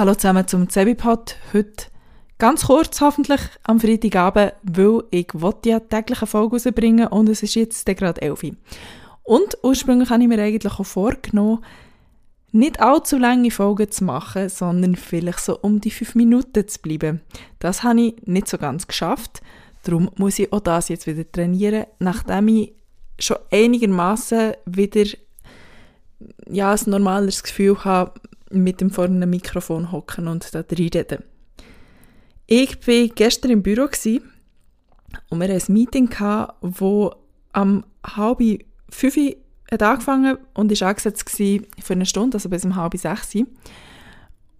Hallo zusammen zum Zebipod. Heute ganz kurz hoffentlich am Freitagabend, weil ich ja täglich eine Folge rausbringen und es ist jetzt gerade 11 Uhr. Und ursprünglich habe ich mir eigentlich auch vorgenommen, nicht allzu lange Folgen zu machen, sondern vielleicht so um die 5 Minuten zu bleiben. Das habe ich nicht so ganz geschafft. Darum muss ich auch das jetzt wieder trainieren, nachdem ich schon einigermaßen wieder ja, ein normales Gefühl habe, mit dem vor einem Mikrofon hocken und da reden. Ich war gestern im Büro und wir hatten ein Meeting, wo am halb fünf hat angefangen und ist angesetzt für eine Stunde, also bis um halb sechs.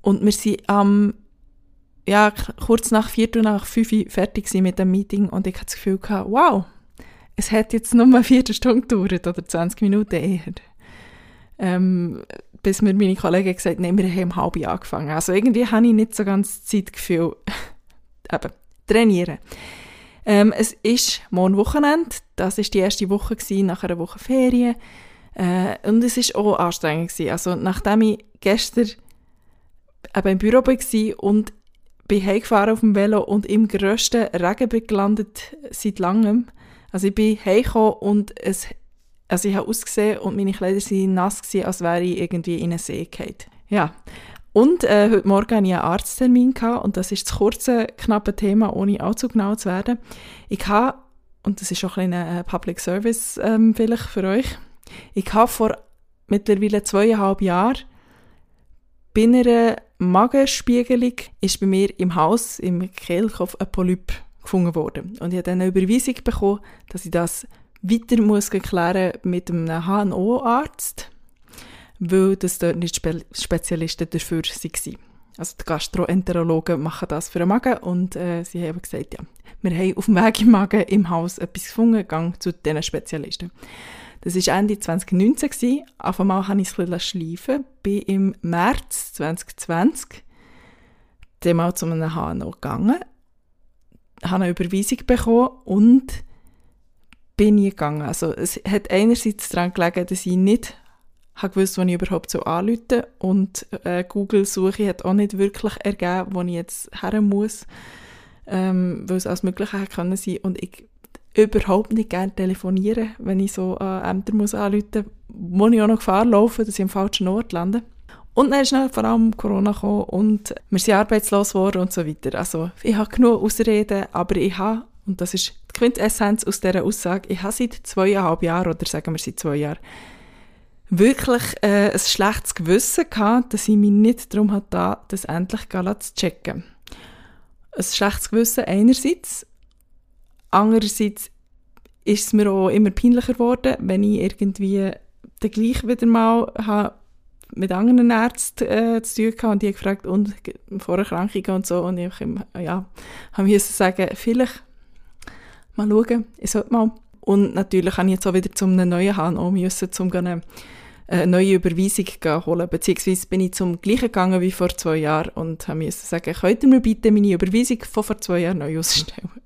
Und wir sind am ja, kurz nach vier Uhr nach fünf fertig mit dem Meeting und ich hatte das Gefühl, gehabt, wow, es hat jetzt nur eine Viertelstunde gedauert oder 20 Minuten eher. Ähm, bis mir meine Kollegen gesagt haben, wir haben um halb angefangen. Also irgendwie habe ich nicht so ganz Zeitgefühl. Eben, trainieren. Ähm, es ist morgen Wochenende. Das ist die erste Woche gewesen, nach einer Woche Ferien. Äh, und es ist auch anstrengend gewesen. Also nachdem ich gestern eben im Büro war und bin heimgefahren auf dem Velo und im grössten Regen gelandet seit langem. Also ich bin heimgekommen und es also ich habe ausgesehen und meine Kleider waren nass, als wäre ich irgendwie in einen See gefallen. Ja. Und äh, heute Morgen hatte ich einen Arzttermin gehabt, und das ist das kurze, knappe Thema, ohne allzu genau zu werden. Ich habe, und das ist auch ein kleiner äh, Public Service ähm, vielleicht für euch, ich habe vor mittlerweile zweieinhalb Jahren bei einer Magenspiegelung ist bei mir im Haus, im Kehlkopf, ein Polyp gefunden worden. Und ich habe dann eine Überweisung bekommen, dass ich das weiter muss klären mit einem HNO-Arzt, weil das dort nicht Spe Spezialisten dafür waren. Also die Gastroenterologen machen das für den Magen und äh, sie haben gesagt, ja, wir haben auf dem Weg im Magen im Haus etwas gefunden, gang zu diesen Spezialisten. Das war Ende 2019. Gewesen. Auf einmal habe ich es schleifen. Bin im März 2020 dann mal zu einem HNO gegangen, habe eine Überweisung bekommen und bin ich gegangen. Also es hat einerseits daran gelegen, dass ich nicht habe gewusst, wo ich überhaupt so anrufe und äh, Google-Suche hat auch nicht wirklich ergeben, wo ich jetzt her muss, ähm, weil es alles Mögliche hätte können sein und ich überhaupt nicht gerne telefonieren, wenn ich so äh, Ämter muss anrufen muss, ich auch noch Gefahr laufe, dass ich am falschen Ort lande. Und dann ist vor allem Corona gekommen und wir sind arbeitslos geworden und so weiter. Also ich habe genug Ausreden, aber ich habe und das ist Quintessenz aus dieser Aussage, ich habe seit zweieinhalb Jahren, oder sagen wir seit zwei Jahren, wirklich äh, ein schlechtes Gewissen gehabt, dass ich mich nicht darum hatte, das endlich zu checken. Ein schlechtes Gewissen einerseits, andererseits ist es mir auch immer peinlicher geworden, wenn ich irgendwie dann gleich wieder mal habe mit anderen Ärzten äh, zu tun hatte und die gefragt, und Vorerkrankungen und so und ich ja, habe mir sagen, vielleicht mal schauen, ich sollte mal. Und natürlich habe ich jetzt auch wieder zum neuen HNO müssen, um eine, eine neue Überweisung holen. Beziehungsweise bin ich zum gleichen gegangen wie vor zwei Jahren und müssen sagen, könnt ihr mir bitte meine Überweisung von vor zwei Jahren neu ausstellen?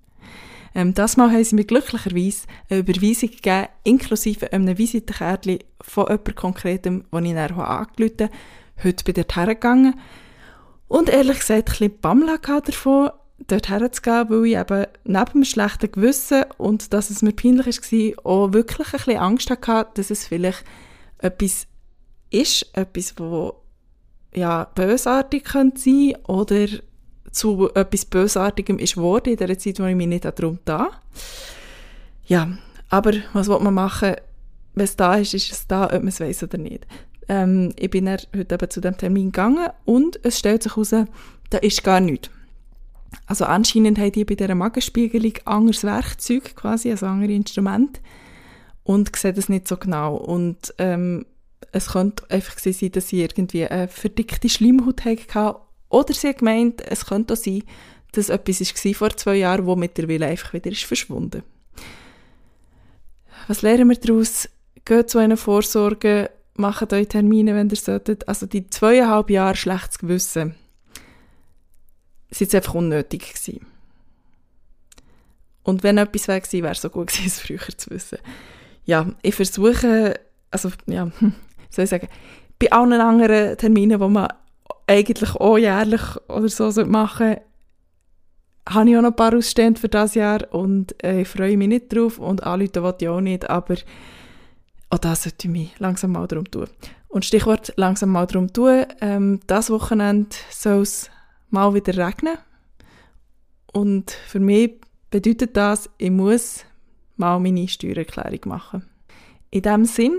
Ähm, das Mal haben sie mir glücklicherweise eine Überweisung gegeben, inklusive einem Visitenkärtchen von jemandem Konkretem, das ich dann angerufen habe. Heute bin ich dort hergegangen und ehrlich gesagt ein bisschen Bammel davon, dort herzugehen, weil ich eben neben dem schlechten Gewissen und dass es mir peinlich war, auch wirklich ein bisschen Angst hatte, dass es vielleicht etwas ist, etwas, wo ja, bösartig könnte sein oder zu etwas Bösartigem ist geworden in der Zeit, wo ich mich nicht darum da. Ja, aber was will man machen? Wenn es da ist, ist es da, ob man es weiß oder nicht. Ähm, ich bin dann heute eben zu dem Termin gegangen und es stellt sich heraus, da ist gar nichts. Also anscheinend haben die bei dieser Magenspiegelung anderes Werkzeug quasi, also andere Instrumente und sehen das nicht so genau. Und ähm, es könnte einfach sein, dass sie irgendwie eine verdickte Schleimhaut hatten oder sie haben gemeint, es könnte auch sein, dass etwas war vor zwei Jahren, wo mittlerweile einfach wieder ist verschwunden. Was lernen wir daraus? Geht zu einer Vorsorge, macht euch Termine, wenn ihr solltet. Also die zweieinhalb Jahre schlechtes Gewissen es einfach unnötig gewesen. Und wenn etwas wäre gewesen, wäre es so gut gewesen, es früher zu wissen. Ja, ich versuche, also, ja, soll ich sagen, bei allen anderen Terminen, wo man eigentlich auch jährlich oder so machen habe ich auch noch ein paar ausstehend für das Jahr und äh, ich freue mich nicht drauf und anrufen will ich auch nicht, aber auch das sollte ich mich langsam mal darum tun. Und Stichwort langsam mal darum tun, ähm, das Wochenende soll es mal wieder regnen und für mich bedeutet das, ich muss mal meine Steuererklärung machen. In diesem Sinn,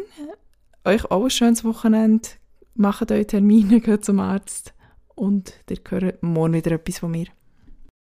euch auch ein schönes Wochenende, macht euch Termine, geht zum Arzt und ihr hört morgen wieder etwas von mir.